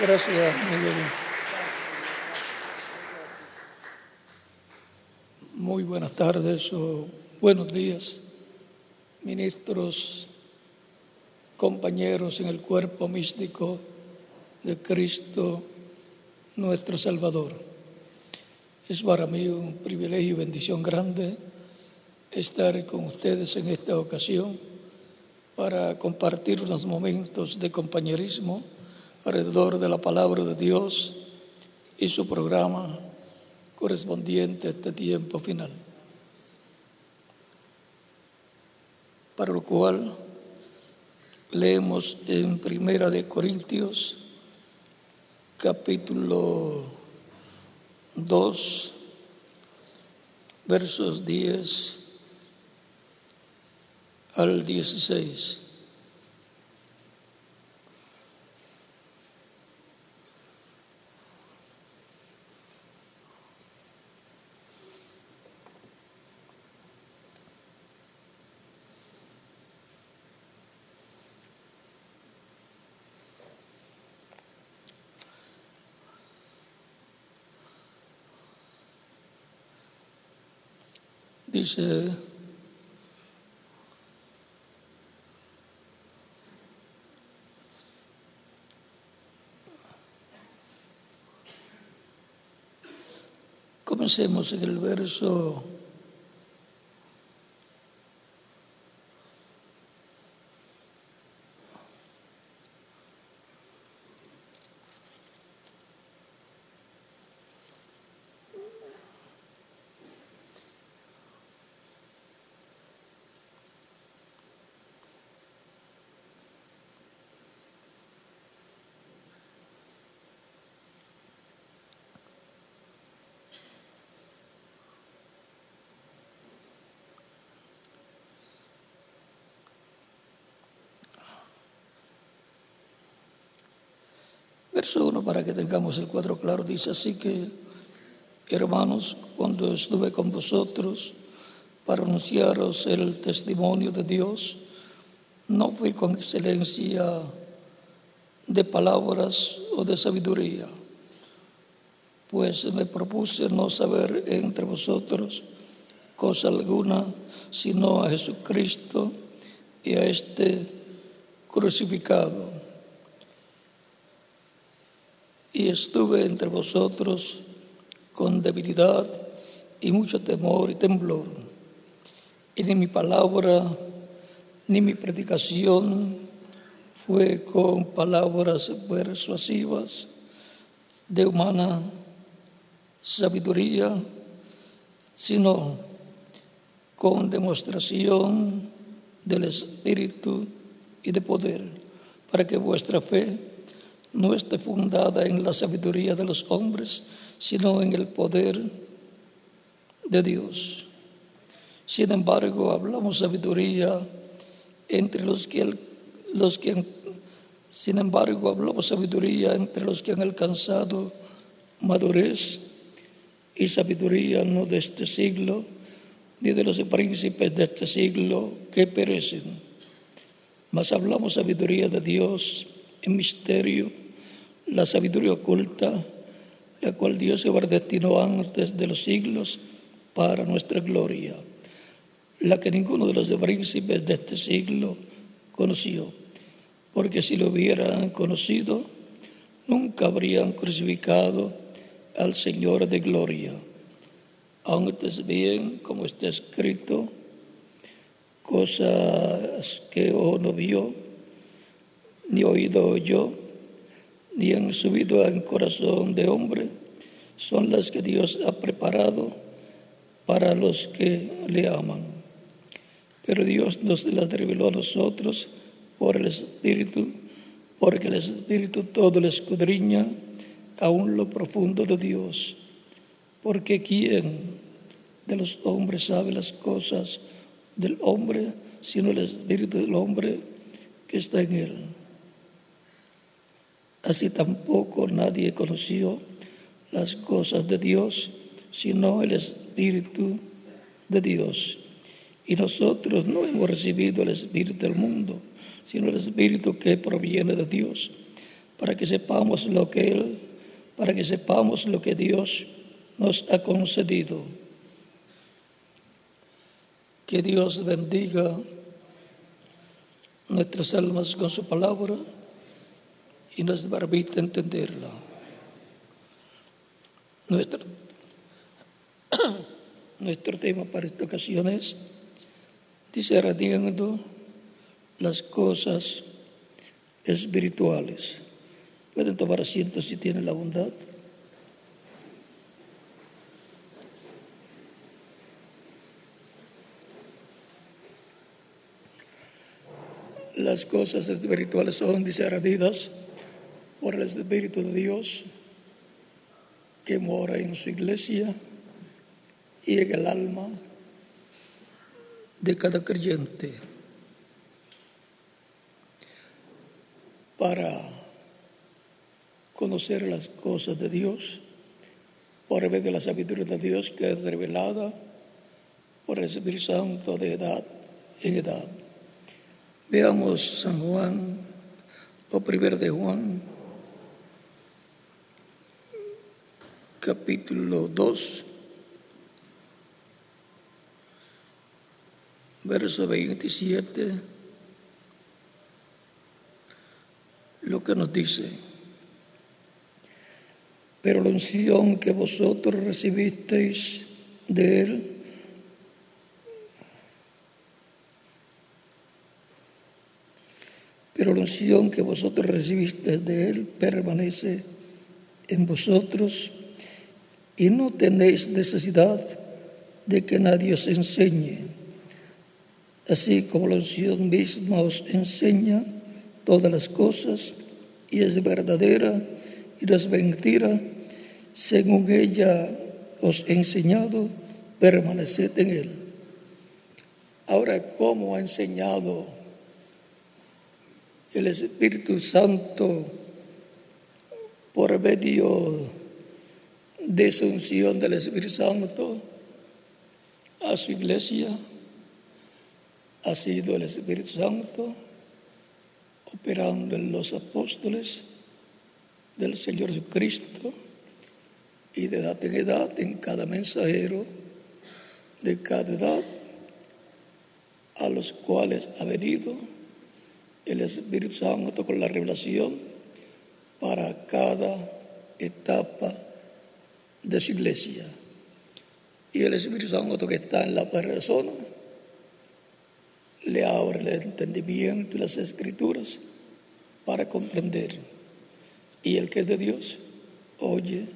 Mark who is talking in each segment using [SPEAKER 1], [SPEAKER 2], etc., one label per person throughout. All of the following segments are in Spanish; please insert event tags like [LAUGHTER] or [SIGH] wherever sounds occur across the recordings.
[SPEAKER 1] Gracias, Miguel. Muy buenas tardes o buenos días, ministros, compañeros en el cuerpo místico de Cristo, nuestro Salvador. Es para mí un privilegio y bendición grande estar con ustedes en esta ocasión para compartir unos momentos de compañerismo alrededor de la palabra de Dios y su programa correspondiente a este tiempo final. Para lo cual leemos en Primera de Corintios capítulo 2 versos 10 al 16. Comencemos en el verso Verso 1, para que tengamos el cuadro claro, dice así que, hermanos, cuando estuve con vosotros para anunciaros el testimonio de Dios, no fui con excelencia de palabras o de sabiduría, pues me propuse no saber entre vosotros cosa alguna, sino a Jesucristo y a este crucificado y estuve entre vosotros con debilidad y mucho temor y temblor. Y ni mi palabra ni mi predicación fue con palabras persuasivas de humana sabiduría, sino con demostración del Espíritu y de poder, para que vuestra fe no esté fundada en la sabiduría de los hombres, sino en el poder de Dios. Sin embargo, hablamos sabiduría entre los que, los que sin embargo, hablamos sabiduría entre los que han alcanzado madurez y sabiduría no de este siglo, ni de los príncipes de este siglo que perecen. Mas hablamos sabiduría de Dios en misterio la sabiduría oculta, la cual Dios se destinó antes de los siglos para nuestra gloria, la que ninguno de los príncipes de este siglo conoció, porque si lo hubieran conocido, nunca habrían crucificado al Señor de gloria. Antes bien, como está escrito, cosas que ojo no vio, ni oído yo, ni han subido al corazón de hombre, son las que Dios ha preparado para los que le aman. Pero Dios nos las reveló a nosotros por el Espíritu, porque el Espíritu todo le escudriña aún lo profundo de Dios. Porque ¿quién de los hombres sabe las cosas del hombre, sino el Espíritu del hombre que está en él? Así tampoco nadie conoció las cosas de Dios, sino el Espíritu de Dios. Y nosotros no hemos recibido el Espíritu del mundo, sino el Espíritu que proviene de Dios, para que sepamos lo que Él, para que sepamos lo que Dios nos ha concedido. Que Dios bendiga nuestras almas con su palabra y nos permita entenderla. Nuestro, [CLEARS THROAT] nuestro tema para esta ocasión es discerniendo las cosas espirituales. Pueden tomar asiento si tienen la bondad. Las cosas espirituales son discernidas por el Espíritu de Dios que mora en su iglesia y en el alma de cada creyente para conocer las cosas de Dios por medio de la sabiduría de Dios que es revelada por el Espíritu Santo de edad en edad. Veamos San Juan, o primero de Juan, capítulo 2, verso 27, lo que nos dice, pero la unción que vosotros recibisteis de Él, pero la unción que vosotros recibisteis de Él permanece en vosotros y no tenéis necesidad de que nadie os enseñe. Así como la unción misma os enseña todas las cosas y es verdadera y no es mentira, según ella os ha enseñado, permaneced en él. Ahora, ¿cómo ha enseñado el Espíritu Santo por medio de esa del Espíritu Santo a su iglesia. Ha sido el Espíritu Santo operando en los apóstoles del Señor Jesucristo y de edad en edad en cada mensajero de cada edad a los cuales ha venido el Espíritu Santo con la revelación para cada etapa de su iglesia. Y el Espíritu Santo que está en la persona le abre el entendimiento y las escrituras para comprender. Y el que es de Dios oye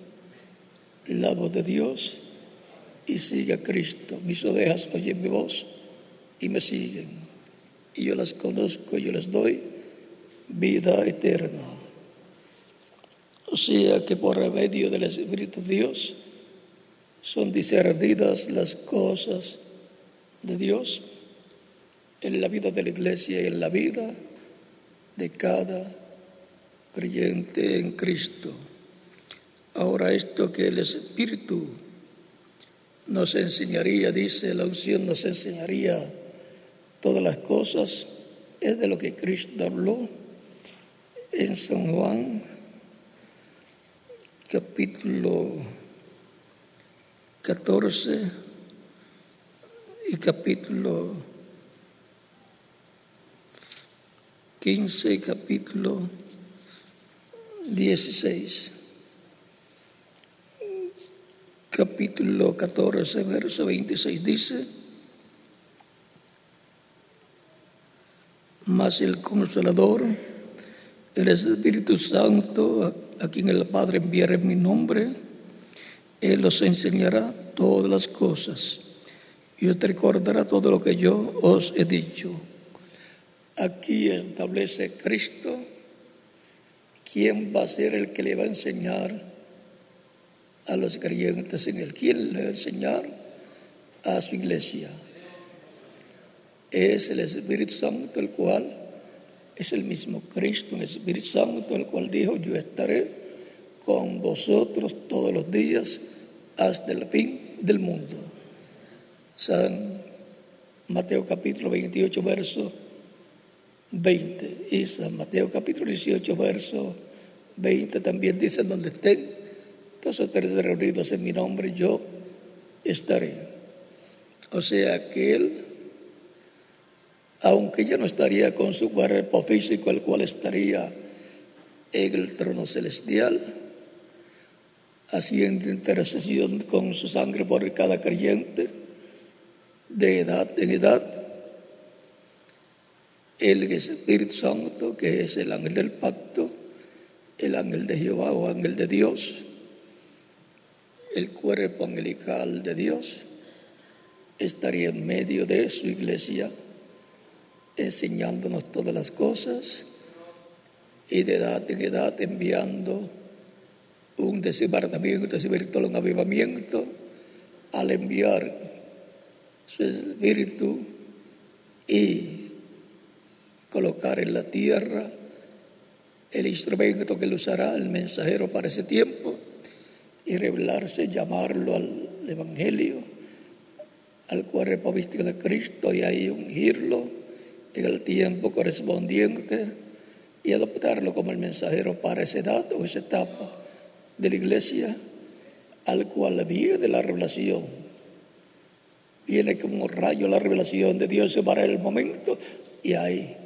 [SPEAKER 1] la voz de Dios y sigue a Cristo. Mis ovejas oyen mi voz y me siguen y yo las conozco, y yo les doy vida eterna. O sea que por medio del Espíritu Dios son discernidas las cosas de Dios en la vida de la iglesia y en la vida de cada creyente en Cristo. Ahora esto que el Espíritu nos enseñaría, dice la unción, nos enseñaría todas las cosas es de lo que Cristo habló en San Juan capítulo 14 y capítulo 15 y capítulo 16. Capítulo 14, verso 26 dice, más el Consolador, el Espíritu Santo, a, quien el Padre enviará en mi nombre, Él os enseñará todas las cosas y os recordará todo lo que yo os he dicho. Aquí establece Cristo quién va a ser el que le va a enseñar a los creyentes en Él. ¿Quién le va a enseñar a su iglesia? es el Espíritu Santo, el cual es el mismo Cristo, el Espíritu Santo, el cual dijo, yo estaré con vosotros todos los días hasta el fin del mundo. San Mateo capítulo 28, verso 20 y San Mateo capítulo 18, verso 20 también dice, donde estén dos o tres reunidos en mi nombre, yo estaré. O sea que Él, aunque ya no estaría con su cuerpo físico, el cual estaría en el trono celestial, haciendo intercesión con su sangre por cada creyente, de edad en edad, el Espíritu Santo, que es el ángel del pacto, el ángel de Jehová o ángel de Dios, el cuerpo angelical de Dios, estaría en medio de su iglesia, enseñándonos todas las cosas y de edad en edad enviando un desbordamiento un avivamiento, al enviar su espíritu y colocar en la tierra el instrumento que lo usará el mensajero para ese tiempo y revelarse, llamarlo al Evangelio, al cuerpo místico de Cristo y ahí ungirlo en el tiempo correspondiente y adoptarlo como el mensajero para esa edad o esa etapa de la iglesia al cual viene la revelación. Viene como un rayo la revelación de Dios para el momento y ahí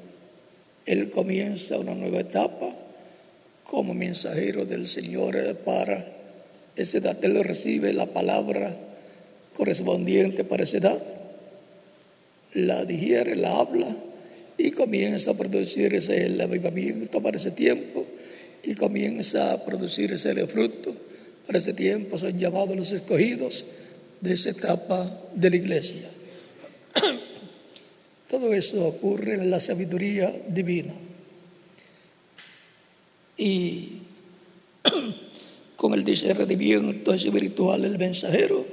[SPEAKER 1] él comienza una nueva etapa como mensajero del Señor para esa edad. Él recibe la palabra correspondiente para esa edad, la digiere, la habla y comienza a producirse el avivamiento para ese tiempo y comienza a producirse el fruto para ese tiempo. Son llamados los escogidos de esa etapa de la iglesia. [COUGHS] Todo eso ocurre en la sabiduría divina. Y [COUGHS] con el discernimiento espiritual el mensajero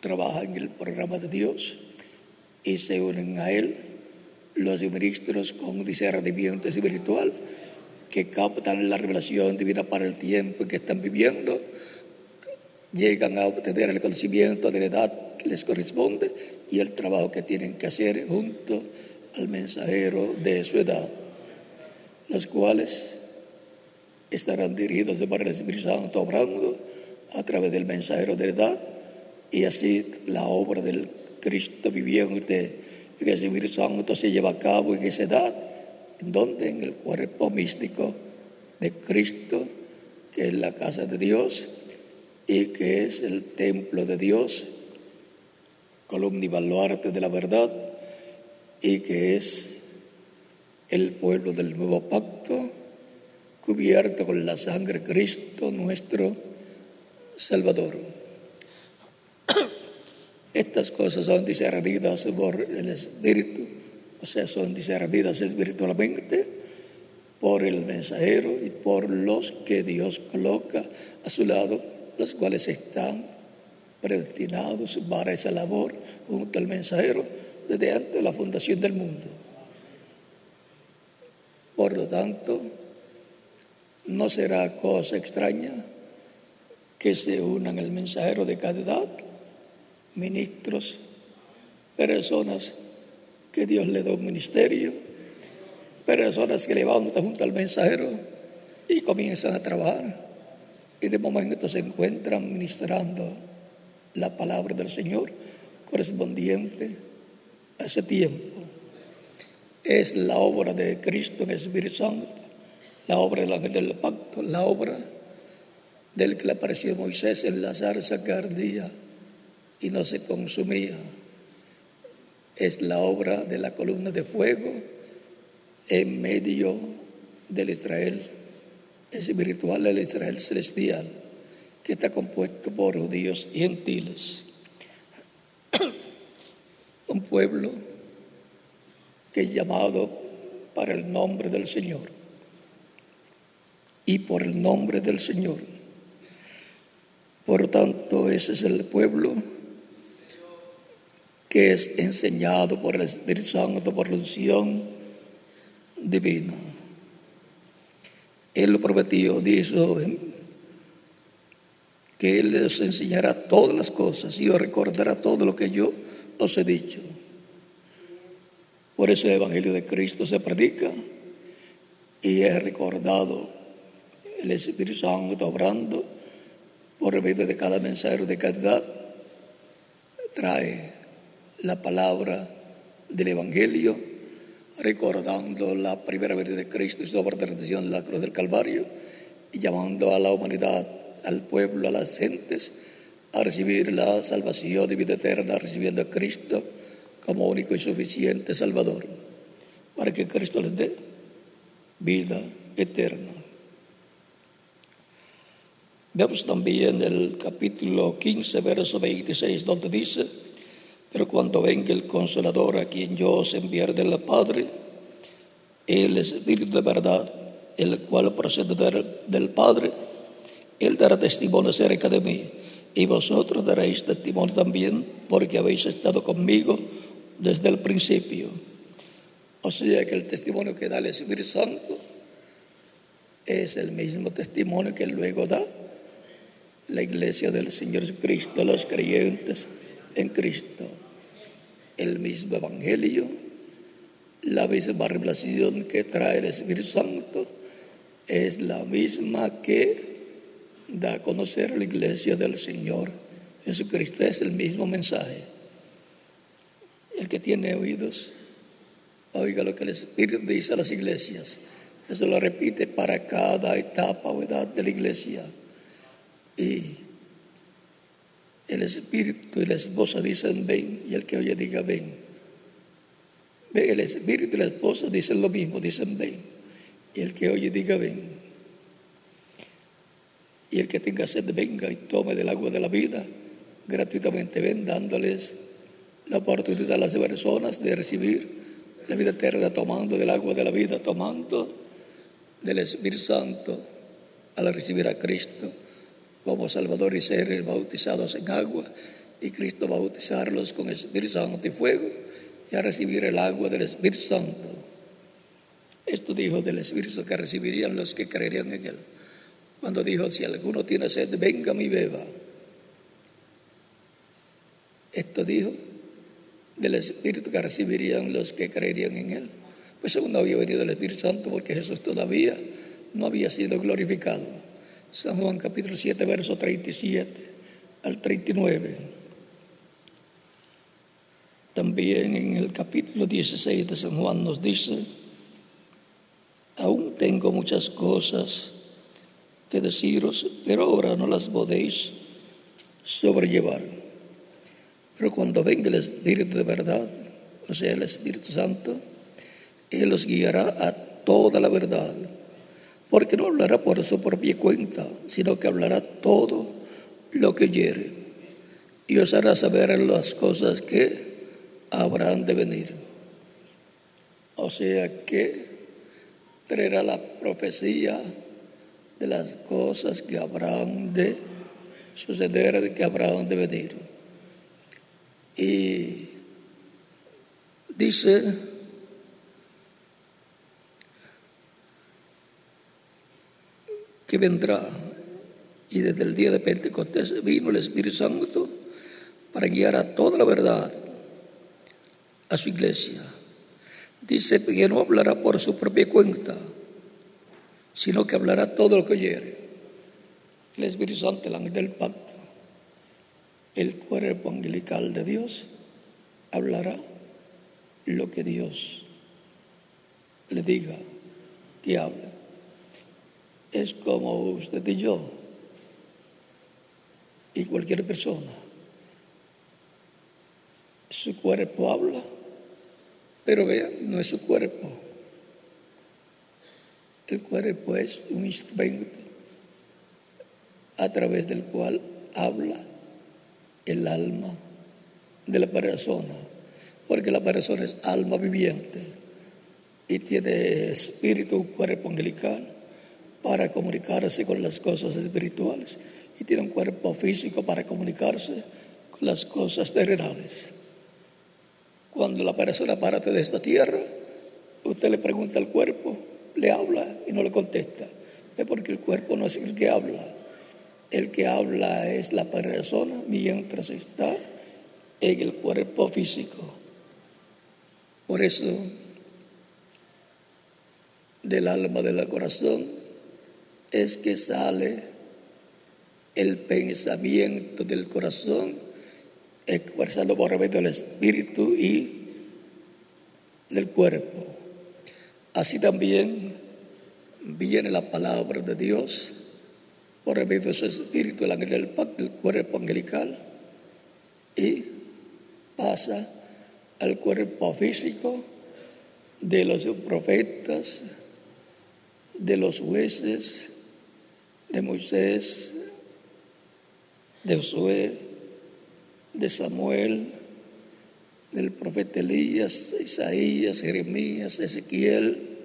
[SPEAKER 1] trabaja en el programa de Dios y se unen a él los ministros con discernimiento espiritual que captan la revelación divina para el tiempo que están viviendo, llegan a obtener el conocimiento de la edad les corresponde y el trabajo que tienen que hacer junto al mensajero de su edad, los cuales estarán dirigidos de manera Espíritu Santo obrando a través del mensajero de edad y así la obra del Cristo viviente en el Espíritu Santo se lleva a cabo en esa edad, en donde en el cuerpo místico de Cristo, que es la casa de Dios y que es el templo de Dios, columna y baluarte de la verdad y que es el pueblo del nuevo pacto cubierto con la sangre de Cristo nuestro Salvador. [COUGHS] Estas cosas son discernidas por el Espíritu, o sea, son discernidas espiritualmente por el mensajero y por los que Dios coloca a su lado, los cuales están predestinados para esa labor junto al mensajero desde antes de la fundación del mundo. Por lo tanto, no será cosa extraña que se unan el mensajero de cada edad, ministros, personas que Dios le da un ministerio, personas que levantan junto al mensajero y comienzan a trabajar y de momento se encuentran ministrando la palabra del Señor correspondiente a ese tiempo. Es la obra de Cristo en el Espíritu Santo, la obra del del pacto, la obra del que le apareció Moisés en la zarza que ardía y no se consumía. Es la obra de la columna de fuego en medio del Israel espiritual, del Israel celestial que está compuesto por judíos y gentiles. [CLEARS THROAT] Un pueblo que es llamado para el nombre del Señor y por el nombre del Señor. Por tanto, ese es el pueblo que es enseñado por el Espíritu Santo, por la unción divina. Él lo prometió, dijo que Él les enseñará todas las cosas y os recordará todo lo que yo os he dicho. Por eso el Evangelio de Cristo se predica y es recordado el Espíritu Santo obrando por medio de cada mensajero de caridad, trae la palabra del Evangelio, recordando la primera venida de Cristo y su obra de redención en la cruz del Calvario, y llamando a la humanidad, al pueblo, a las gentes, a recibir la salvación de vida eterna, recibiendo a Cristo como único y suficiente Salvador, para que Cristo les dé vida eterna. Vemos también el capítulo 15, verso 26, donde dice, pero cuando venga el consolador a quien yo os enviaré del Padre, el Espíritu de verdad, el cual procede del Padre, Él dará testimonio acerca de mí, y vosotros daréis testimonio también, porque habéis estado conmigo desde el principio. O sea que el testimonio que da el Espíritu Santo es el mismo testimonio que luego da la iglesia del Señor Jesucristo, los creyentes en Cristo. El mismo Evangelio, la misma revelación que trae el Espíritu Santo es la misma que da a conocer la iglesia del Señor Jesucristo. Es el mismo mensaje. El que tiene oídos, oiga lo que el Espíritu dice a las iglesias. Eso lo repite para cada etapa o edad de la iglesia. Y el espíritu y la esposa dicen ven, y el que oye diga ven. El espíritu y la esposa dicen lo mismo, dicen ven, y el que oye diga ven. Y el que tenga sed venga y tome del agua de la vida gratuitamente, ven dándoles la oportunidad a las personas de recibir la vida eterna tomando del agua de la vida, tomando del Espíritu Santo al recibir a Cristo como Salvador y ser bautizados en agua y Cristo bautizarlos con Espíritu Santo y fuego y a recibir el agua del Espíritu Santo. Esto dijo del Espíritu que recibirían los que creerían en Él. Cuando dijo, si alguno tiene sed, venga y beba. Esto dijo del Espíritu que recibirían los que creerían en Él. Pues aún no había venido el Espíritu Santo porque Jesús todavía no había sido glorificado. San Juan capítulo 7, verso 37 al 39. También en el capítulo 16 de San Juan nos dice, aún tengo muchas cosas que deciros, pero ahora no las podéis sobrellevar. Pero cuando venga el Espíritu de verdad, o sea, el Espíritu Santo, Él os guiará a toda la verdad porque no hablará por su propia cuenta, sino que hablará todo lo que oyere y os hará saber las cosas que habrán de venir. O sea que traerá la profecía de las cosas que habrán de suceder, de que habrán de venir. Y dice que vendrá. Y desde el día de Pentecostés vino el Espíritu Santo para guiar a toda la verdad a su iglesia. Dice que no hablará por su propia cuenta, sino que hablará todo lo que oyere. El Espíritu Santo, el ángel del pacto, el cuerpo angelical de Dios, hablará lo que Dios le diga que hable es como usted y yo y cualquier persona. Su cuerpo habla, pero vean, no es su cuerpo. El cuerpo es un instrumento a través del cual habla el alma de la persona, porque la persona es alma viviente y tiene espíritu, cuerpo angelical para comunicarse con las cosas espirituales y tiene un cuerpo físico para comunicarse con las cosas terrenales. Cuando la persona parte de esta tierra, usted le pregunta al cuerpo, le habla y no le contesta. Es porque el cuerpo no es el que habla. El que habla es la persona mientras está en el cuerpo físico. Por eso, del alma del corazón es que sale el pensamiento del corazón expresado por medio del espíritu y del cuerpo. Así también viene la palabra de Dios por medio de su espíritu, el del cuerpo angelical, y pasa al cuerpo físico de los profetas, de los jueces, de Moisés, de Josué, de Samuel, del profeta Elías, Isaías, Jeremías, Ezequiel.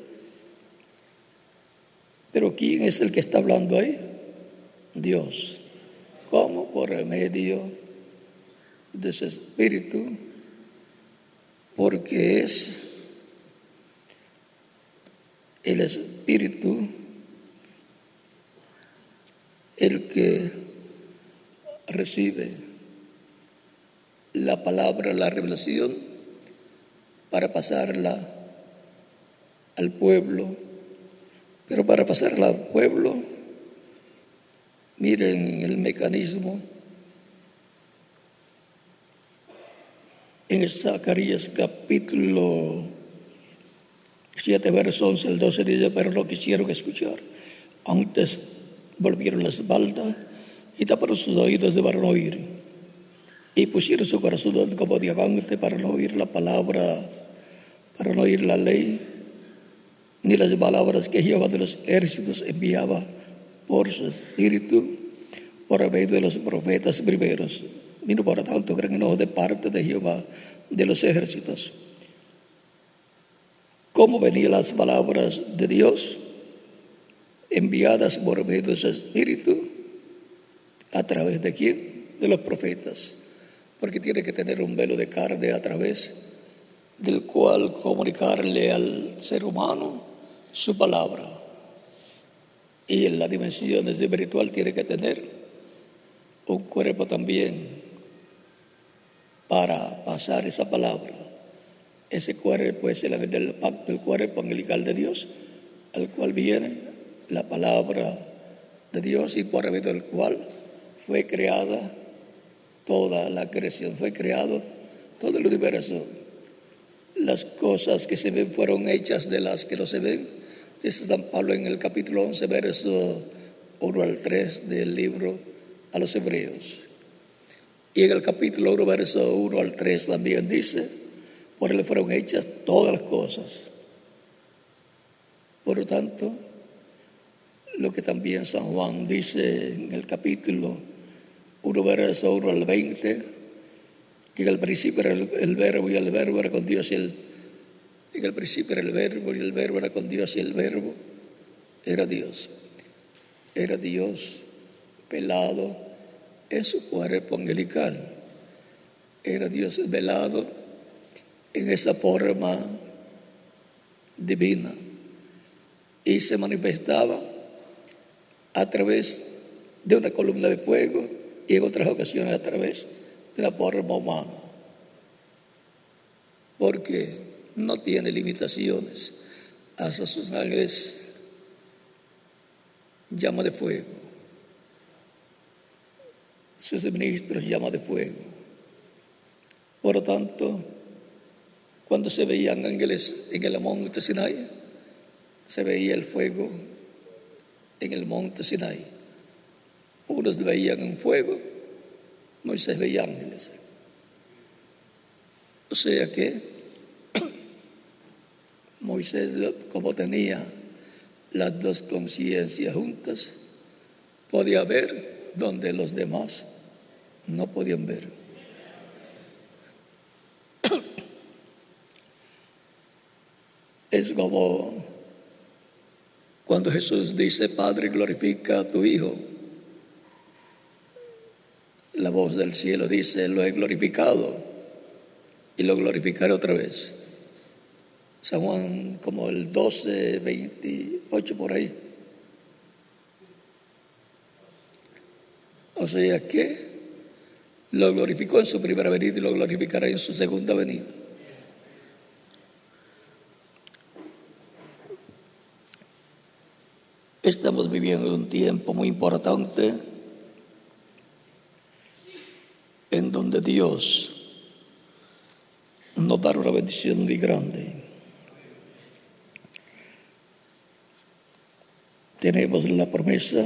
[SPEAKER 1] Pero ¿quién es el que está hablando ahí? Dios. ¿Cómo? Por medio de ese espíritu, porque es el espíritu el que recibe la palabra, la revelación, para pasarla al pueblo. Pero para pasarla al pueblo, miren el mecanismo. En Zacarías capítulo 7, verso 11 el 12 dice, pero no quisieron escuchar. Antes volvieron la espalda y taparon sus oídos para no oír. Y pusieron su corazón como diamante para no oír la palabra, para no oír la ley, ni las palabras que Jehová de los ejércitos enviaba por su espíritu, por medio de los profetas primeros. Vino por tanto gran enojo de parte de Jehová de los ejércitos. ¿Cómo venían las palabras de Dios? Enviadas por medio de su espíritu. ¿A través de quién? De los profetas porque tiene que tener un velo de carne a través del cual comunicarle al ser humano su palabra. Y en la dimensión espiritual tiene que tener un cuerpo también para pasar esa palabra. Ese cuerpo es el del pacto, el cuerpo angelical de Dios, al cual viene la palabra de Dios y por medio del cual fue creada toda la creación, fue creado todo el universo. Las cosas que se ven fueron hechas de las que no se ven. Es San Pablo en el capítulo 11, verso 1 al 3 del libro a los hebreos. Y en el capítulo 1, verso 1 al 3 también dice, por él fueron hechas todas las cosas. Por lo tanto, lo que también San Juan dice en el capítulo 1 verso 1 al 20, que en el principio era el, verbo y el verbo era con Dios y el, en el principio era el verbo y el verbo era con Dios y el verbo era Dios. Era Dios velado en su cuerpo angelical. Era Dios velado en esa forma divina y se manifestaba a través de una columna de fuego y en otras ocasiones a través de la forma humana, porque no tiene limitaciones. Hacia sus ángeles llama de fuego, sus ministros llama de fuego. Por lo tanto, cuando se veían ángeles en el monte Sinai, se veía el fuego en el monte Sinai. Unos veían en fuego, Moisés veía ángeles. O sea que [COUGHS] Moisés, como tenía las dos conciencias juntas, podía ver donde los demás no podían ver. [COUGHS] Es como cuando Jesús dice, Padre, glorifica a tu Hijo la voz del cielo dice, lo he glorificado y lo glorificaré otra vez. San Juan como el 12, 28 por ahí. O sea que lo glorificó en su primera venida y lo glorificará en su segunda venida. Estamos viviendo un tiempo muy importante en donde Dios nos da una bendición muy grande. Tenemos la promesa,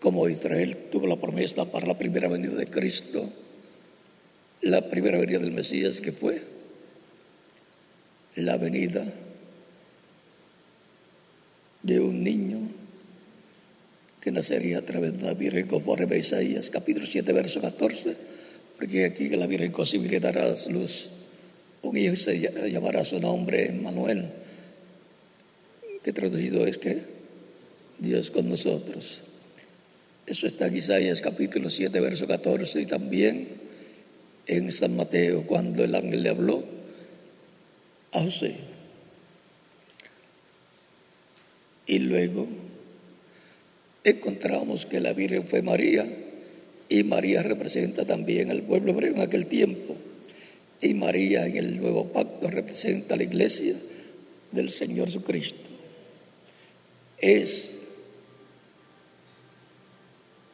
[SPEAKER 1] como Israel tuvo la promesa para la primera venida de Cristo, la primera venida del Mesías que fue la venida de un niño que nacería a través de la Virgen conforme a Isaías capítulo 7 verso 14 porque aquí que la Virgen concebirá dará luz un hijo se llamará su nombre Manuel que traducido es que Dios con nosotros. Eso está en Isaías capítulo 7 verso 14 y también en San Mateo cuando el ángel le habló a José y luego encontramos que la Virgen fue María y María representa también al pueblo hebreo en aquel tiempo. Y María en el nuevo pacto representa a la iglesia del Señor Jesucristo. Es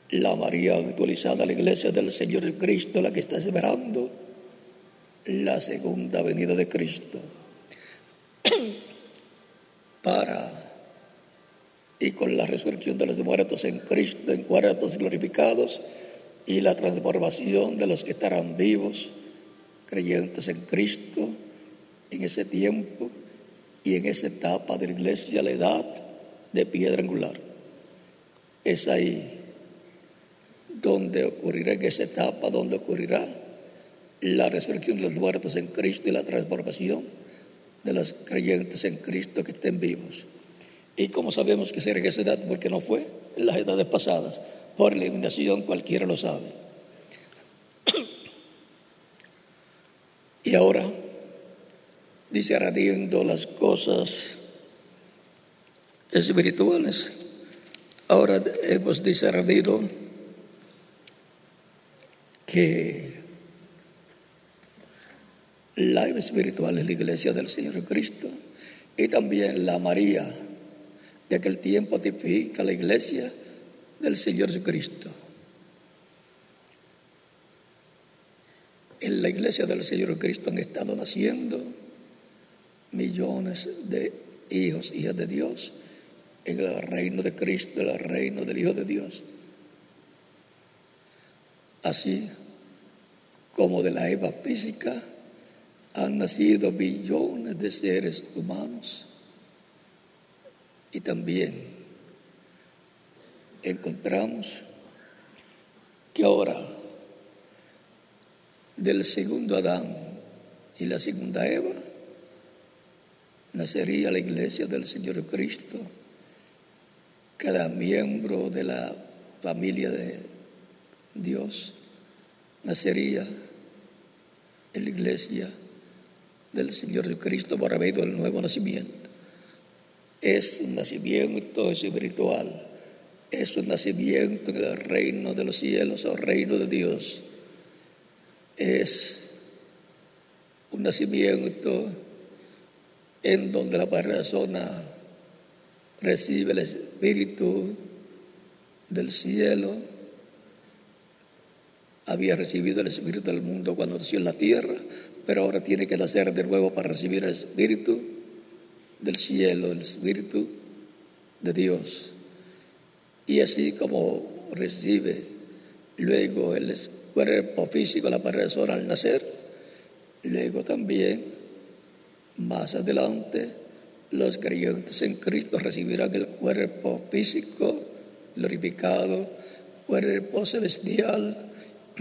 [SPEAKER 1] la María actualizada, la iglesia del Señor Jesucristo, la que está esperando la segunda venida de Cristo [CLEARS THROAT] para y con la resurrección de los muertos en Cristo en cuerpos glorificados y la transformación de los que estarán vivos, creyentes en Cristo, en ese tiempo y en esa etapa de la iglesia, la edad de piedra angular. Es ahí donde ocurrirá, en esa etapa donde ocurrirá la resurrección de los muertos en Cristo y la transformación de los creyentes en Cristo que estén vivos. Y como sabemos que será esa edad, porque no fue en las edades pasadas, por eliminación cualquiera lo sabe. y ahora, discerniendo las cosas espirituales, ahora hemos discernido que la espiritual es la iglesia del Señor Cristo y también la María de aquel tiempo tipifica la iglesia del Señor Jesucristo. En la iglesia del Señor Jesucristo han estado naciendo millones de hijos, hijas de Dios, en el reino de Cristo, en el reino del Hijo de Dios. Así como de la Eva física han nacido millones de seres humanos y también encontramos que ahora del segundo Adán y la segunda Eva nacería la iglesia del Señor Cristo. Cada miembro de la familia de Dios nacería en la iglesia del Señor Cristo por medio del nuevo nacimiento es un nacimiento espiritual, es un nacimiento en el reino de los cielos o reino de Dios. Es un nacimiento en donde la persona recibe el espíritu del cielo. Había recibido el espíritu del mundo cuando nació en la tierra, pero ahora tiene que nacer de nuevo para recibir el espíritu del cielo, el Espíritu de Dios. Y así como recibe luego el cuerpo físico la persona al nacer, luego también más adelante los creyentes en Cristo recibirán el cuerpo físico glorificado, cuerpo celestial,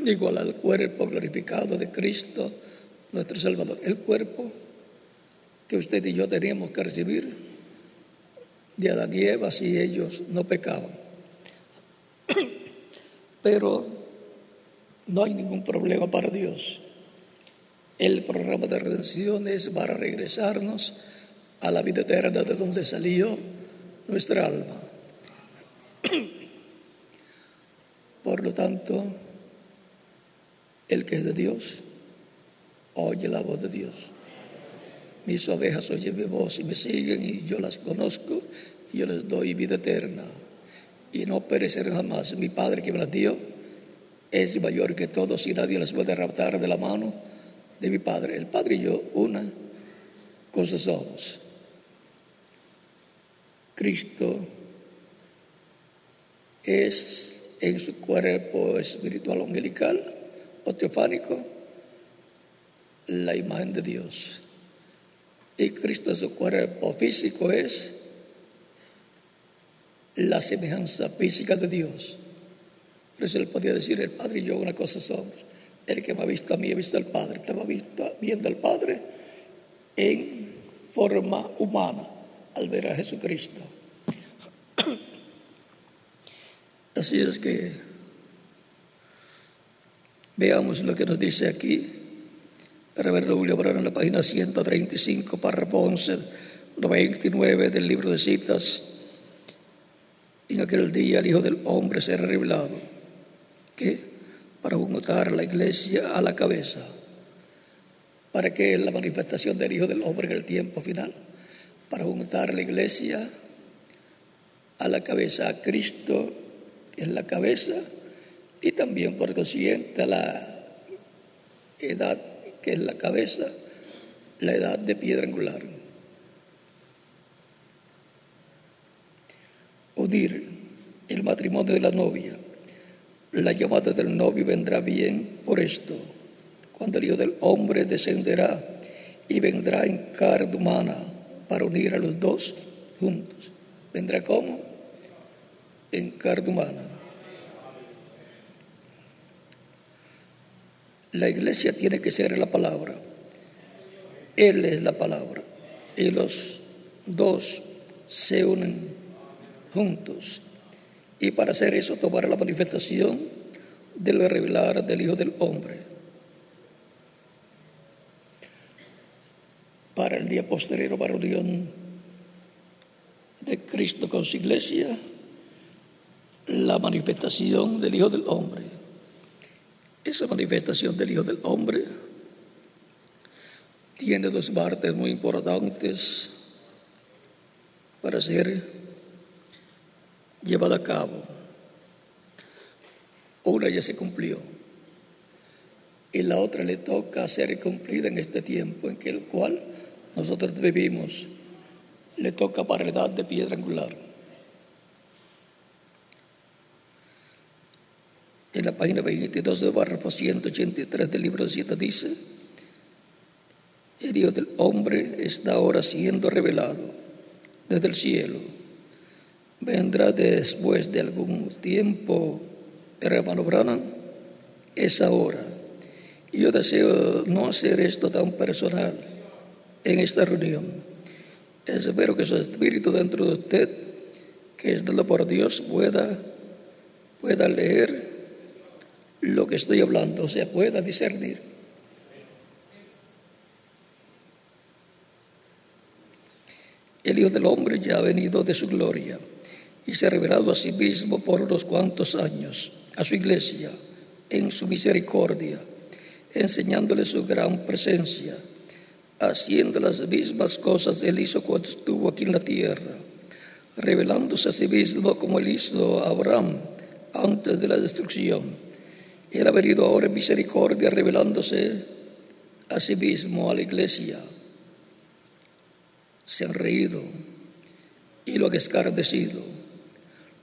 [SPEAKER 1] igual al cuerpo glorificado de Cristo, nuestro Salvador. El cuerpo que usted y yo teníamos que recibir de Adán y Eva si ellos no pecaban. [COUGHS] Pero no hay ningún problema para Dios. El programa de redención es para regresarnos a la vida eterna de donde salió nuestra alma. [COUGHS] Por lo tanto, el que es de Dios, oye la voz de Dios. Mis ovejas oyen mi voz y me siguen y yo las conozco y yo les doy vida eterna y no perecerán jamás. Mi Padre que me las dio es mayor que todos y nadie las puede raptar de la mano de mi Padre. El Padre y yo, una cosa somos. Cristo es en su cuerpo espiritual angelical o teofánico la imagen de Dios. Y Cristo su cuerpo físico es la semejanza física de Dios. Por eso él podía decir, el Padre y yo una cosa somos. El que me ha visto a mí, ha visto al Padre. Estaba visto, viendo al Padre en forma humana al ver a Jesucristo. Así es que veamos lo que nos dice aquí. Reverendo Julio Brano en la página 135, párrafo 11, 99 del libro de citas. En aquel día el Hijo del Hombre será revelado, que para juntar la iglesia a la cabeza, para que la manifestación del Hijo del Hombre en el tiempo final, para juntar la iglesia a la cabeza, a Cristo en la cabeza y también por consiguiente a la edad que es la cabeza, la edad de piedra angular. Unir el matrimonio de la novia, la llamada del novio vendrá bien por esto, cuando el Hijo del Hombre descenderá y vendrá en carne humana para unir a los dos juntos. ¿Vendrá como? en carne humana. La iglesia tiene que ser la palabra. Él es la palabra. Y los dos se unen juntos. Y para hacer eso tomar la manifestación del revelar del Hijo del Hombre. Para el día posterior, para unión de Cristo con su iglesia, la manifestación del Hijo del Hombre. Esa manifestación del Hijo del Hombre tiene dos partes muy importantes para ser llevada a cabo. Una ya se cumplió y la otra le toca ser cumplida en este tiempo en que el cual nosotros vivimos. Le toca para de piedra angular. En la página 22 del párrafo 183 del libro de Citas dice, el Hijo del Hombre está ahora siendo revelado desde el cielo. Vendrá después de algún tiempo, hermano Branham, es ahora. Y yo deseo no hacer esto tan personal en esta reunión. Espero que su espíritu dentro de usted, que es dado por Dios, pueda, pueda leer lo que estoy hablando se pueda discernir. El Hijo del Hombre ya ha venido de su gloria y se ha revelado a sí mismo por unos cuantos años a su iglesia en su misericordia, enseñándole su gran presencia, haciendo las mismas cosas que él hizo cuando estuvo aquí en la tierra, revelándose a sí mismo como él hizo a Abraham antes de la destrucción él ha venido ahora en misericordia revelándose a sí mismo, a la iglesia. Se han reído y lo han escarnecido.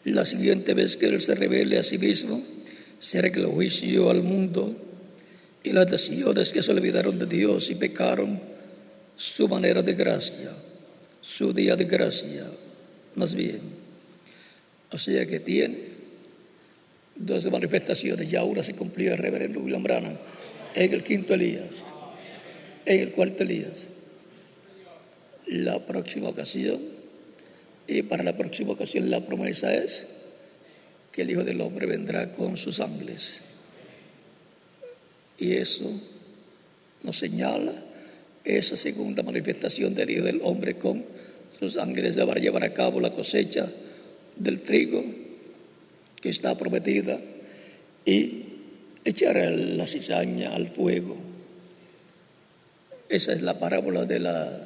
[SPEAKER 1] La siguiente vez que Él se revele a sí mismo, será que el juicio al mundo y las naciones que se olvidaron de Dios y pecaron su manera de gracia, su día de gracia, más bien. O sea que tiene dos manifestaciones. Ya una se cumplió el reverendo William Branham en el quinto Elías, en el cuarto Elías. La próxima ocasión, y para la próxima ocasión la promesa es que el Hijo del Hombre vendrá con sus ángeles. Y eso nos señala esa segunda manifestación del Hijo del Hombre con sus ángeles de llevar a cabo la cosecha del trigo que está prometida y echará la cizaña al fuego. Esa es la parábola de la,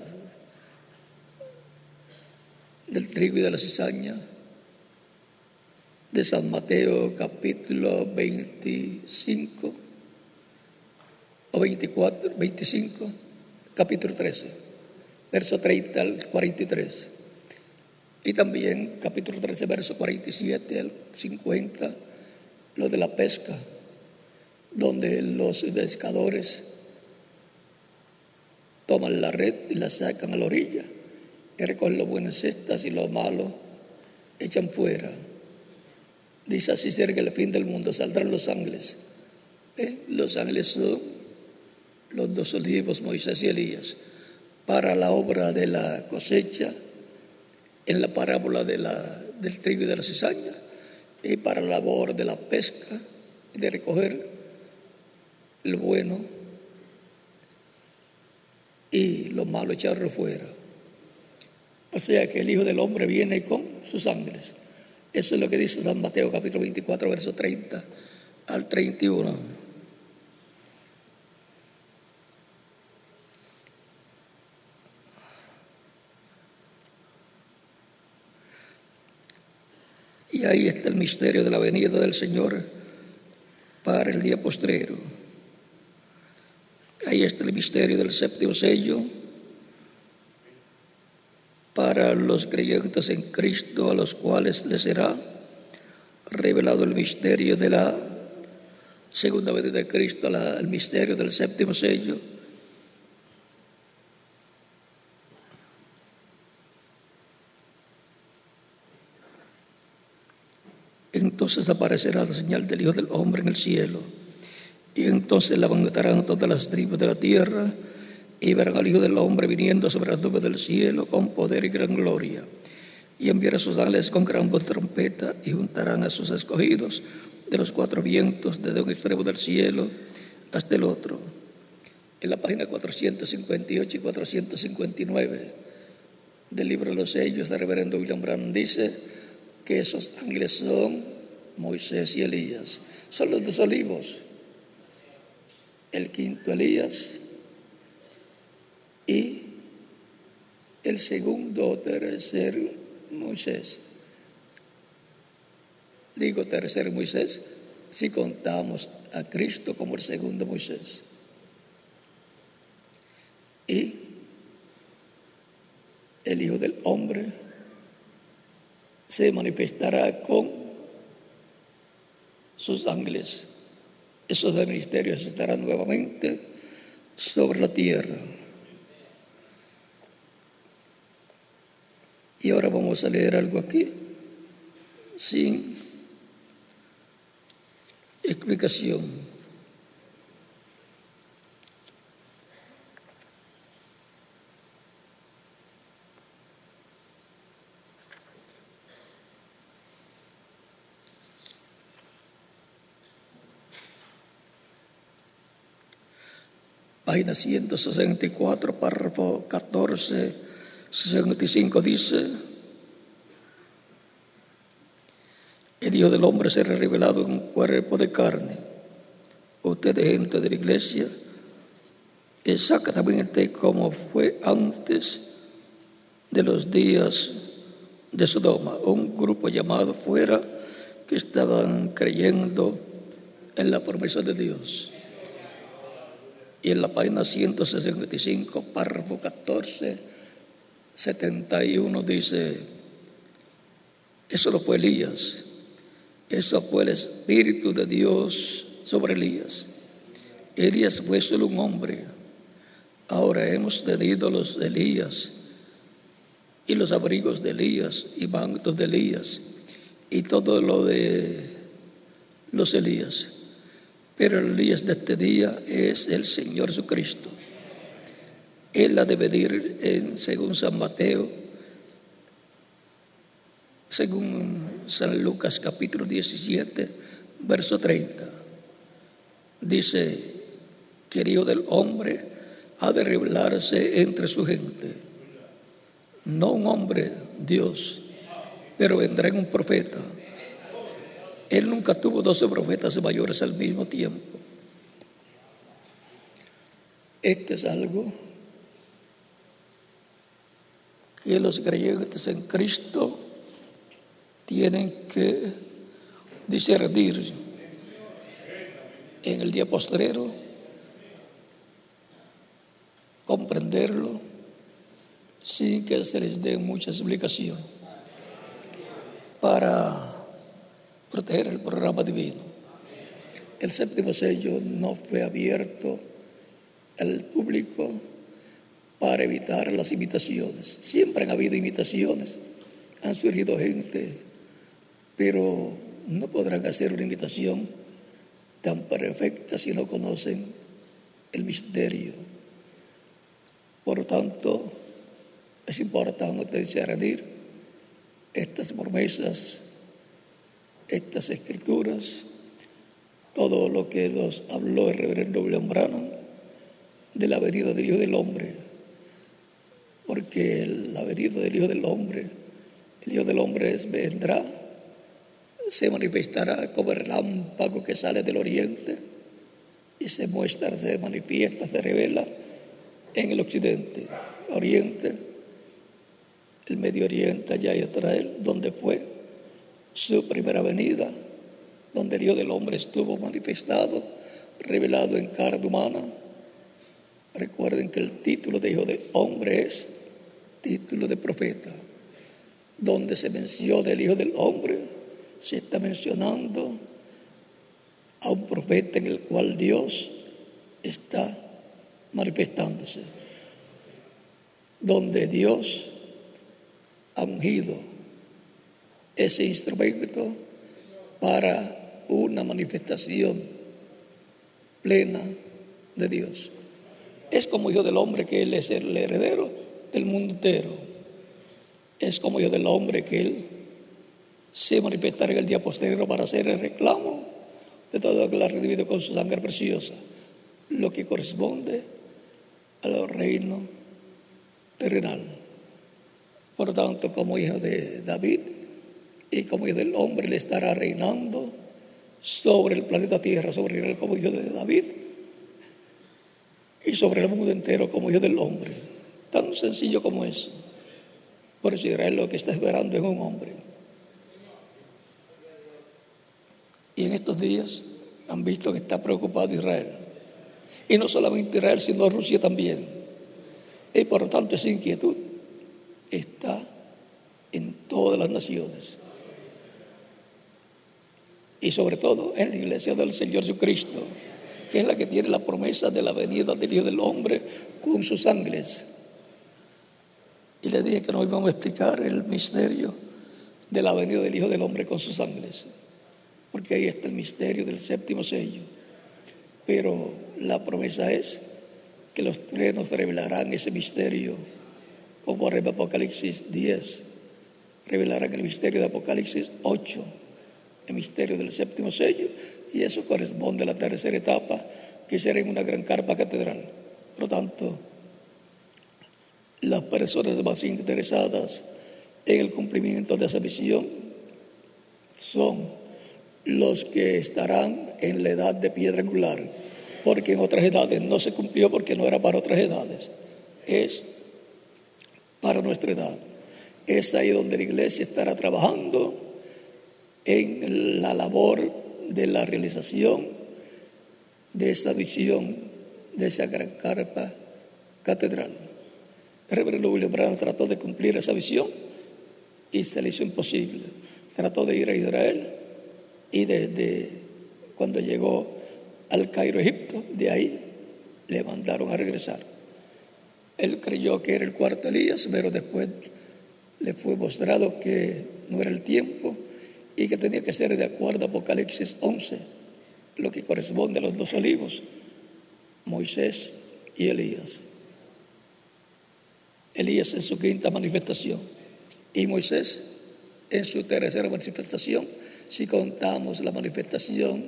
[SPEAKER 1] del trigo y de la cizaña de San Mateo capítulo 25 o 24, 25, capítulo 13, verso 30 al 43. Y también capítulo 13, verso 47 al 50, lo de la pesca, donde los pescadores toman la red y la sacan a la orilla y recogen los buenas cestas y los malos echan fuera. Dice así cerca el fin del mundo, saldrán los ángeles. ¿Eh? Los ángeles son los dos olivos, Moisés y Elías, para la obra de la cosecha, en la parábola de la, del trigo y de la cizaña, y para la labor de la pesca, de recoger lo bueno y lo malo echarlo fuera. O sea que el Hijo del Hombre viene con sus ángeles. Eso es lo que dice San Mateo capítulo 24, verso 30 al 31. Ahí está el misterio de la venida del Señor para el día postrero. Ahí está el misterio del séptimo sello para los creyentes en Cristo, a los cuales les será revelado el misterio de la segunda venida de Cristo, el misterio del séptimo sello. Entonces aparecerá la señal del Hijo del Hombre en el cielo, y entonces levantarán todas las tribus de la tierra y verán al Hijo del Hombre viniendo sobre las nubes del cielo con poder y gran gloria. Y enviará sus ángeles con gran voz trompeta y juntarán a sus escogidos de los cuatro vientos, desde un extremo del cielo hasta el otro. En la página 458 y 459 del libro de los sellos, el reverendo William Brand dice que esos ángeles son Moisés y Elías. Son los dos olivos. El quinto Elías y el segundo o tercer Moisés. Digo tercer Moisés si contamos a Cristo como el segundo Moisés. Y el Hijo del Hombre se manifestará con sus ángeles. Esos ministerios estarán nuevamente sobre la tierra. Y ahora vamos a leer algo aquí sin explicación. Página 164, párrafo 14 65 dice, el Hijo del Hombre será revelado en cuerpo de carne. Ustedes, gente de la iglesia, exactamente como fue antes de los días de Sodoma, un grupo llamado fuera que estaban creyendo en la promesa de Dios. Y en la página 165, párrafo 14, 71 dice, eso no fue Elías, eso fue el Espíritu de Dios sobre Elías. Elías fue solo un hombre. Ahora hemos tenido los Elías y los abrigos de Elías y mantos de Elías y todo lo de los Elías. Pero el Elías de este día es el Señor Jesucristo. Él ha de venir en, según San Mateo, según San Lucas capítulo 17, verso 30. Dice que el Hijo del Hombre ha de revelarse entre su gente. No un hombre, Dios, pero vendrá en un profeta. Él nunca tuvo doce profetas mayores al mismo tiempo. Este es algo que los creyentes en Cristo tienen que discernir en el día postrero, comprenderlo sin que se les dé mucha explicación para proteger el programa divino. El séptimo sello no fue abierto al público para evitar las imitaciones. Siempre han habido imitaciones, han surgido gente, pero no podrán hacer una imitación tan perfecta si no conocen el misterio. Por lo tanto, es importante discernir estas promesas, estas escrituras, todo lo que nos habló el reverendo William Branham de la venida del Hijo del Hombre, porque la venida del Hijo del Hombre, el Hijo del Hombre vendrá, se manifestará como el relámpago que sale del oriente y se muestra, se manifiesta, se revela en el occidente, oriente, el Medio Oriente, allá Israel, donde fue su primera venida, donde el Dios del hombre estuvo manifestado, revelado en carne humana. Recuerden que el título de Hijo de Hombre es título de profeta. Donde se menciona del Hijo del Hombre, se está mencionando a un profeta en el cual Dios está manifestándose, donde Dios ha ungido ese instrumento para una manifestación plena de Dios. Es como hijo del hombre que Él es el heredero del mundo entero. Es como hijo del hombre que Él se manifestará en el día posterior para hacer el reclamo de todo lo que ha recibido con su sangre preciosa, lo que corresponde al reino terrenal. Por lo tanto, como hijo de David y como hijo del hombre, le estará reinando sobre el planeta Tierra, sobre Israel como hijo de David y sobre el mundo entero como hijo del hombre. Tan sencillo como eso. Por eso Israel lo que está esperando es un hombre. Y en estos días han visto que está preocupado Israel. Y no solamente Israel, sino Rusia también. Y por lo tanto esa inquietud está en todas las naciones. Y sobre todo en la iglesia del Señor Jesucristo, que es la que tiene la promesa de la venida del Hijo del Hombre con sus ángeles. Y le dije que nos íbamos a explicar el misterio de la venida del Hijo del Hombre con sus ángeles, porque ahí está el misterio del séptimo sello. Pero la promesa es que los tres nos revelarán ese misterio como en Apocalipsis 10, revelarán el misterio de Apocalipsis 8, el misterio del séptimo sello, y eso corresponde a la tercera etapa, que será en una gran carpa catedral. Por lo tanto, las personas más interesadas en el cumplimiento de esa visión son los que estarán en la edad de piedra angular, porque en otras edades no se cumplió porque no era para otras edades. Es para nuestra edad. Es ahí donde la iglesia estará trabajando en la labor de la realización de esa visión, de esa gran carpa catedral. El reverendo William Brown trató de cumplir esa visión y se le hizo imposible. Trató de ir a Israel y desde cuando llegó al Cairo, Egipto, de ahí le mandaron a regresar. Él creyó que era el cuarto Elías, pero después le fue mostrado que no era el tiempo y que tenía que ser de acuerdo a Apocalipsis 11, lo que corresponde a los dos olivos, Moisés y Elías. Elías en su quinta manifestación y Moisés en su tercera manifestación, si contamos la manifestación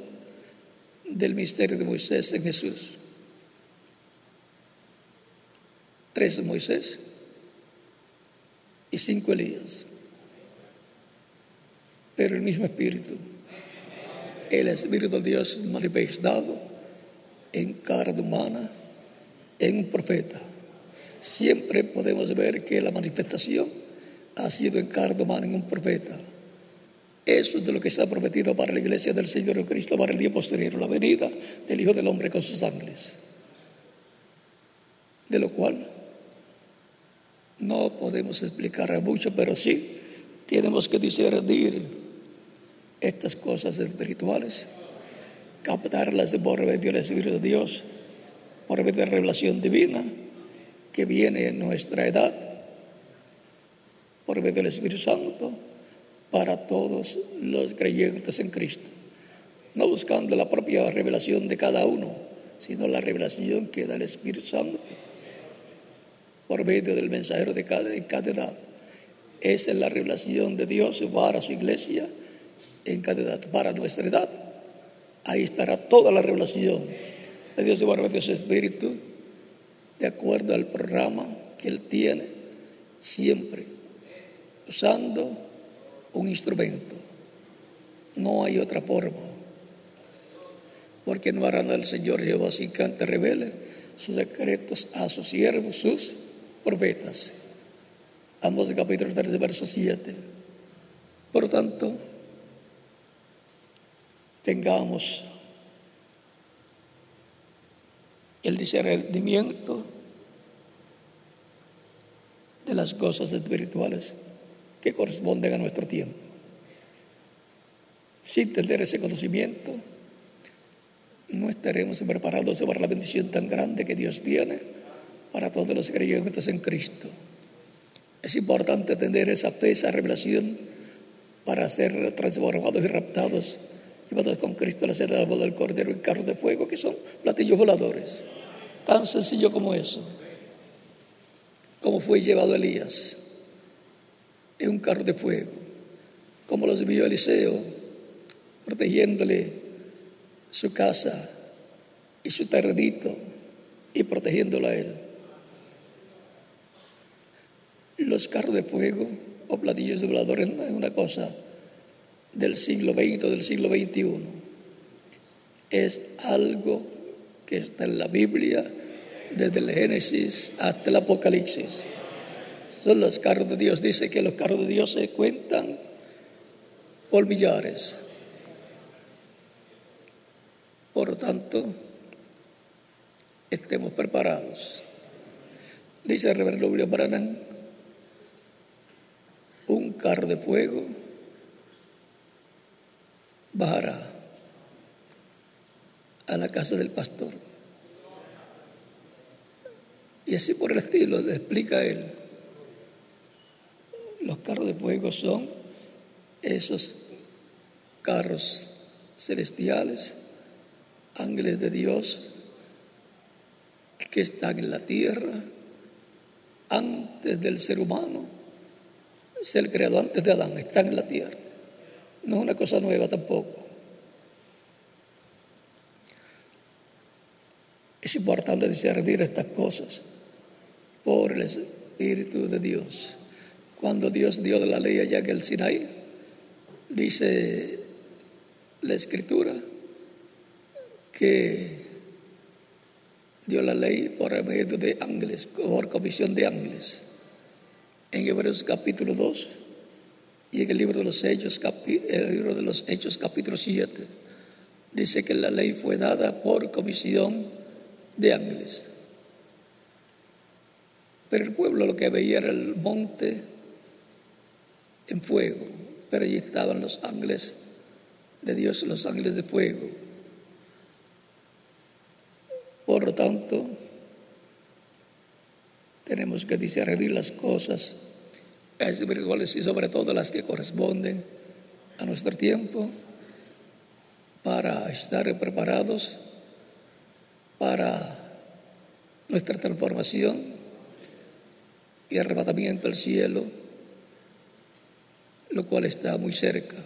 [SPEAKER 1] del misterio de Moisés en Jesús. tres Moisés y cinco Elías. Pero el mismo Espíritu, el Espíritu de Dios manifestado en carne humana, en un profeta. siempre podemos ver que la manifestación ha sido en carne humana en un profeta. Eso es de lo que está prometido para la iglesia del Señor Cristo para el día posterior, la venida del Hijo del Hombre con sus ángeles. De lo cual no podemos explicar mucho, pero sí tenemos que discernir estas cosas espirituales, captarlas por medio del Espíritu de Dios, por medio de revelación divina que viene en nuestra edad, por medio del Espíritu Santo, para todos los creyentes en Cristo. No buscando la propia revelación de cada uno, sino la revelación que da el Espíritu Santo por medio del mensajero de cada, de cada edad. Esa es la revelación de Dios para su iglesia en cada edad, para nuestra edad. Ahí estará toda la revelación de Dios y de Espíritu, de acuerdo al programa que Él tiene, siempre usando un instrumento. No hay otra forma. Porque no harán al Señor Jehová sin cante revele sus secretos a sus siervos, sus profetas. Ambos capítulo 3, verso 7. Por tanto, tengamos el discernimiento de las cosas espirituales que corresponden a nuestro tiempo. Sin tener ese conocimiento, no estaremos preparados para la bendición tan grande que Dios tiene para todos los creyentes en Cristo. Es importante tener esa fe, esa revelación para ser transformados y raptados, llevados con Cristo a la sede del Cordero en carros de fuego, que son platillos voladores. Tan sencillo como eso. Como fue llevado Elías en un carro de fuego, como los vio Eliseo, protegiéndole su casa y su terrenito y protegiéndolo a él los carros de fuego o platillos de voladores no es una cosa del siglo XX del siglo XXI. Es algo que está en la Biblia desde el Génesis hasta el Apocalipsis. Son los carros de Dios. Dice que los carros de Dios se cuentan por millares. Por lo tanto, estemos preparados. Dice el reverendo William Brannan un carro de fuego bajará a la casa del pastor. Y así por el estilo le explica él. Los carros de fuego son esos carros celestiales, ángeles de Dios que están en la tierra antes del ser humano es el creador antes de Adán, está en la tierra. No es una cosa nueva tampoco. Es importante discernir estas cosas por el Espíritu de Dios. Cuando Dios dio la ley allá en el Sinaí, dice la Escritura que dio la ley por medio de ángeles, por comisión de ángeles en Hebreos capítulo 2 y en el libro de los Hechos, el libro de los Hechos capítulo 7, dice que la ley fue dada por comisión de ángeles. Pero el pueblo lo que veía era el monte en fuego, pero allí estaban los ángeles de Dios, los ángeles de fuego. Por lo tanto, tenemos que discernir las cosas espirituales y sobre todo las que corresponden a nuestro tiempo para estar preparados para nuestra transformación y arrebatamiento al cielo, lo cual está muy cerca.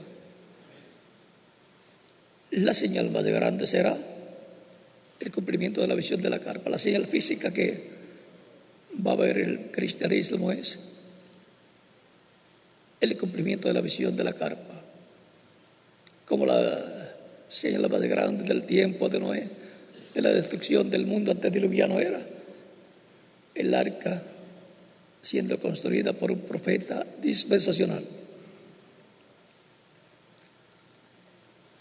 [SPEAKER 1] La señal más grande será el cumplimiento de la visión de la carpa, la señal física que va a haber el cristianismo es el cumplimiento de la visión de la carpa, como la señal más grande del tiempo de Noé, de la destrucción del mundo antediluviano era el arca siendo construida por un profeta dispensacional.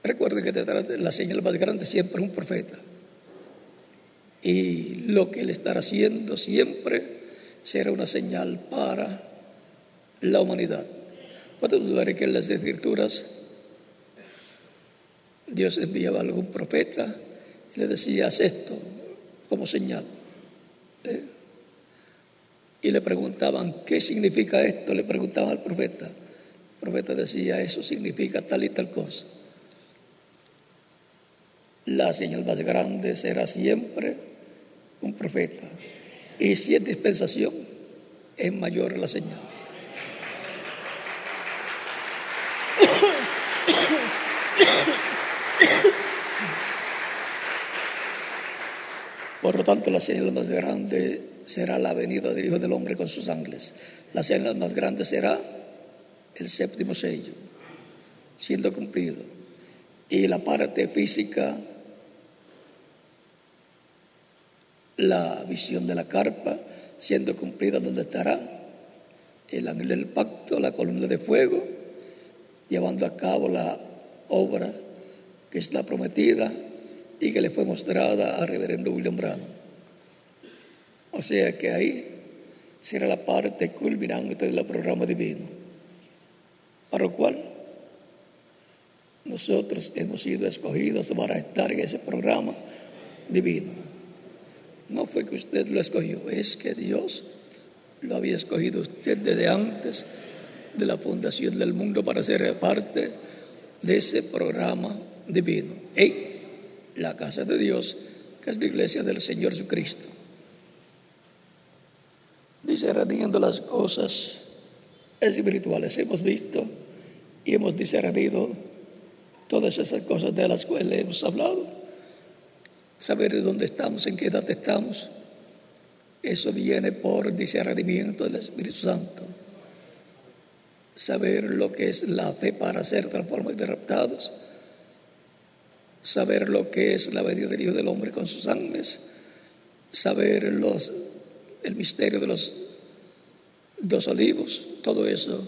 [SPEAKER 1] Recuerden que de la señal más grande siempre es un profeta. Y lo que él estará haciendo siempre será una señal para la humanidad. Podemos ver que en las escrituras Dios enviaba a algún profeta y le decía, haz esto como señal. ¿Eh? Y le preguntaban, ¿qué significa esto? Le preguntaban al profeta. El profeta decía, eso significa tal y tal cosa. La señal más grande será siempre un profeta. Y si es dispensación, es mayor la señal. Por lo tanto, la señal más grande será la venida del Hijo del Hombre con sus ángeles. La señal más grande será el séptimo sello, siendo cumplido. Y la parte física, la visión de la carpa, siendo cumplida donde estará el ángel del pacto, la columna de fuego, llevando a cabo la obra que está prometida y que le fue mostrada al reverendo William Brano. O sea que ahí será la parte culminante del programa divino, para lo cual nosotros hemos sido escogidos para estar en ese programa divino. No fue que usted lo escogió, es que Dios lo había escogido usted desde antes de la fundación del mundo para ser parte de ese programa divino en la casa de Dios, que es la iglesia del Señor Jesucristo. Discerniendo las cosas espirituales, hemos visto y hemos discernido todas esas cosas de las cuales hemos hablado. Saber de dónde estamos, en qué edad estamos. Eso viene por discernimiento del Espíritu Santo saber lo que es la fe para ser transformados y derrotados, saber lo que es la venida del Hijo del Hombre con sus ángeles, saber los, el misterio de los dos olivos, todo eso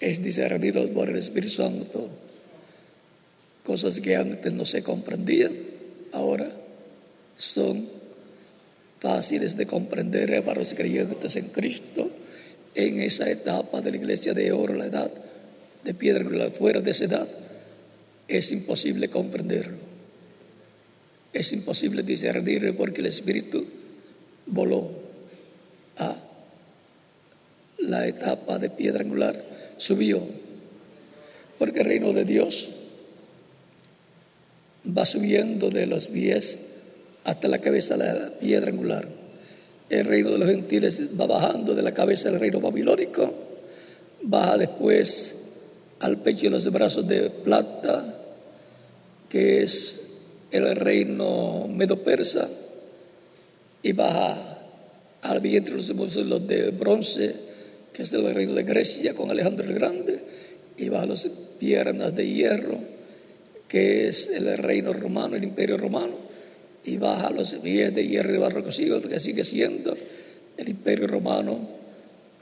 [SPEAKER 1] es discernido por el Espíritu Santo, cosas que antes no se comprendían, ahora son fáciles de comprender para los creyentes en Cristo en esa etapa de la iglesia de oro, la edad de piedra, fuera de esa edad, es imposible comprenderlo. Es imposible discernirlo porque el Espíritu voló a la etapa de piedra angular, subió, porque el reino de Dios va subiendo de los pies hasta la cabeza de la piedra angular el reino de los gentiles va bajando de la cabeza del reino babilónico, baja después al pecho y los brazos de plata, que es el reino medo-persa, y baja al vientre los de bronce, que es el reino de Grecia con Alejandro el Grande, y baja las piernas de hierro, que es el reino romano, el imperio romano, y baja los pies de hierro y barro que sigue siendo el imperio romano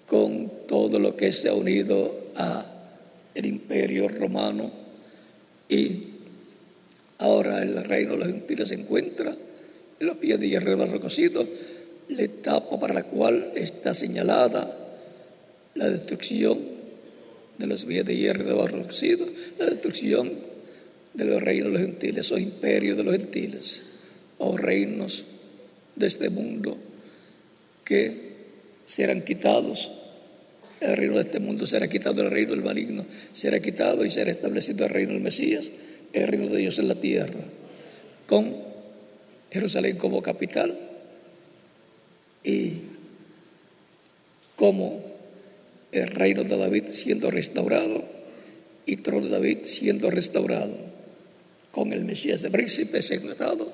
[SPEAKER 1] con todo lo que se ha unido a el imperio romano y ahora el reino de los gentiles se encuentra en los pies de hierro barro cocido, la etapa para la cual está señalada la destrucción de los pies de hierro barro cocido, la destrucción de los reinos de los gentiles o imperios de los gentiles o reinos de este mundo que serán quitados. El reino de este mundo será quitado, el reino del maligno será quitado y será establecido el reino del Mesías, el reino de Dios en la tierra, con Jerusalén como capital y como el reino de David siendo restaurado y trono de David siendo restaurado, con el Mesías de príncipe sentado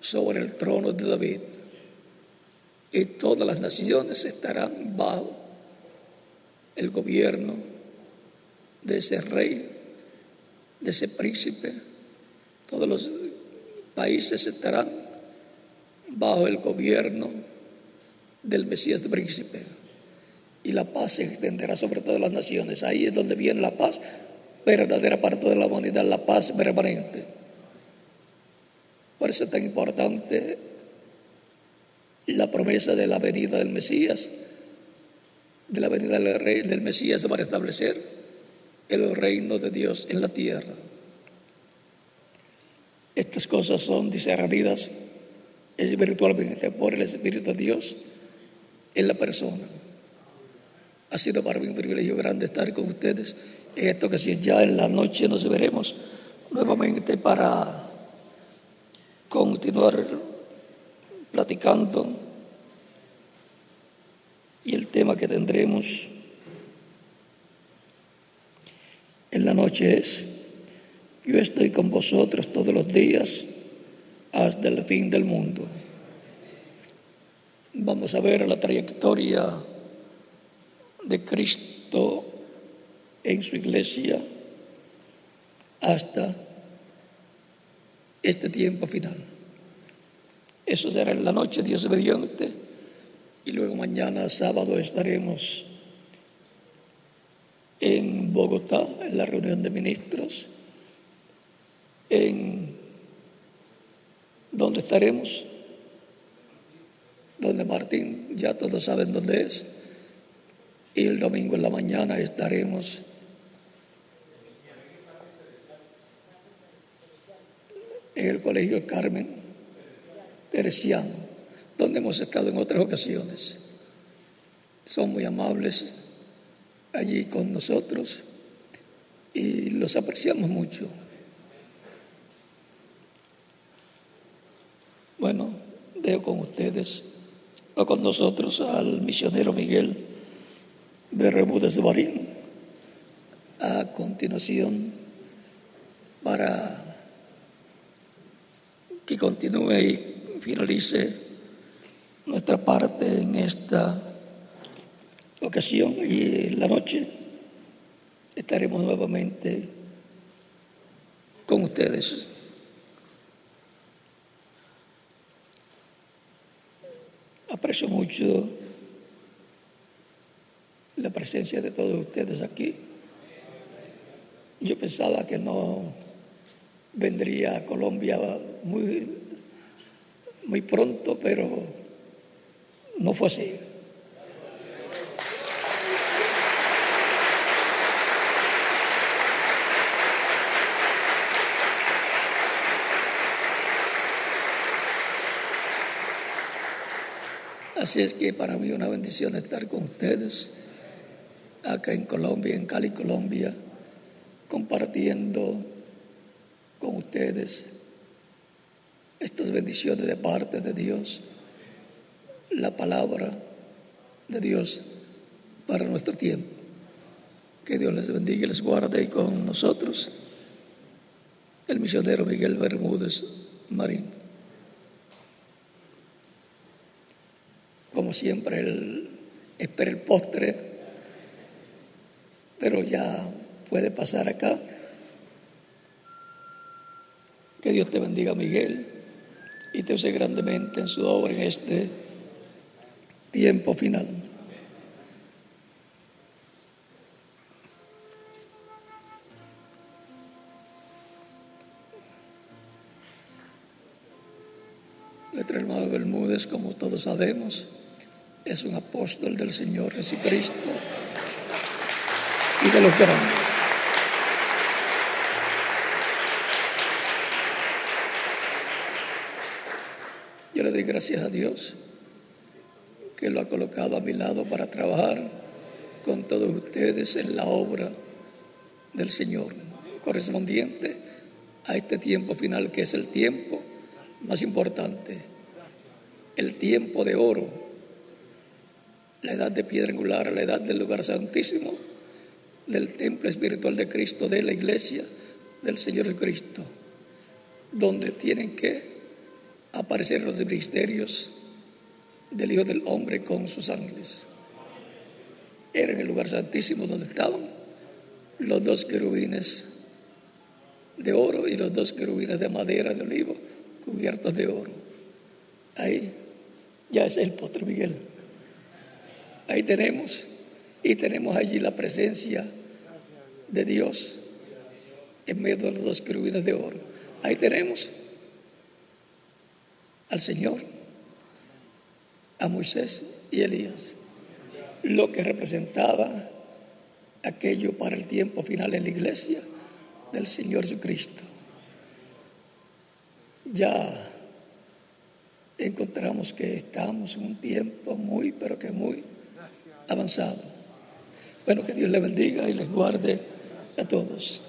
[SPEAKER 1] sobre el trono de David. Y todas las naciones estarán bajo el gobierno de ese rey, de ese príncipe. Todos los países estarán bajo el gobierno del Mesías príncipe. Y la paz se extenderá sobre todas las naciones. Ahí es donde viene la paz verdadera para toda la humanidad, la paz permanente. Por eso es tan importante la promesa de la venida del Mesías, de la venida del, rey, del Mesías para establecer el reino de Dios en la tierra. Estas cosas son discernidas espiritualmente por el Espíritu de Dios en la persona. Ha sido para mí un privilegio grande estar con ustedes en esta ocasión. Ya en la noche nos veremos nuevamente para continuar platicando y el tema que tendremos en la noche es, yo estoy con vosotros todos los días hasta el fin del mundo. Vamos a ver la trayectoria de Cristo en su iglesia hasta este tiempo final. Eso será en la noche, Dios mediante, y luego mañana, sábado, estaremos en Bogotá, en la reunión de ministros, en donde estaremos, donde Martín, ya todos saben dónde es, y el domingo en la mañana estaremos en el Colegio Carmen Teresiano, donde hemos estado en otras ocasiones. Son muy amables allí con nosotros y los apreciamos mucho. Bueno, dejo con ustedes o con nosotros al misionero Miguel Berremudes de Barín. A continuación, para que continúe y finalice nuestra parte en esta ocasión y la noche estaremos nuevamente con ustedes. Aprecio mucho la presencia de todos ustedes aquí. Yo pensaba que no vendría a Colombia muy, muy pronto, pero no fue así. Así es que para mí una bendición estar con ustedes acá en Colombia, en Cali, Colombia, compartiendo con ustedes estas bendiciones de parte de Dios, la palabra de Dios para nuestro tiempo. Que Dios les bendiga y les guarde y con nosotros el misionero Miguel Bermúdez Marín. Como siempre, él espera el postre, pero ya puede pasar acá. Que Dios te bendiga, Miguel, y te use grandemente en su obra en este tiempo final. Nuestro hermano Bermúdez, como todos sabemos, es un apóstol del Señor Jesucristo y de los grandes. Yo le doy gracias a Dios que lo ha colocado a mi lado para trabajar con todos ustedes en la obra del Señor, correspondiente a este tiempo final que es el tiempo más importante, el tiempo de oro, la edad de piedra angular, la edad del lugar santísimo, del templo espiritual de Cristo, de la iglesia del Señor Cristo, donde tienen que aparecer los ministerios del Hijo del Hombre con sus ángeles. Era en el lugar santísimo donde estaban los dos querubines de oro y los dos querubines de madera de olivo cubiertos de oro. Ahí ya es el postre, Miguel. Ahí tenemos, y tenemos allí la presencia de Dios en medio de los dos querubines de oro. Ahí tenemos al Señor, a Moisés y Elías, lo que representaba aquello para el tiempo final en la iglesia del Señor Jesucristo. Ya encontramos que estamos en un tiempo muy, pero que muy avanzado. Bueno, que Dios le bendiga y les guarde a todos.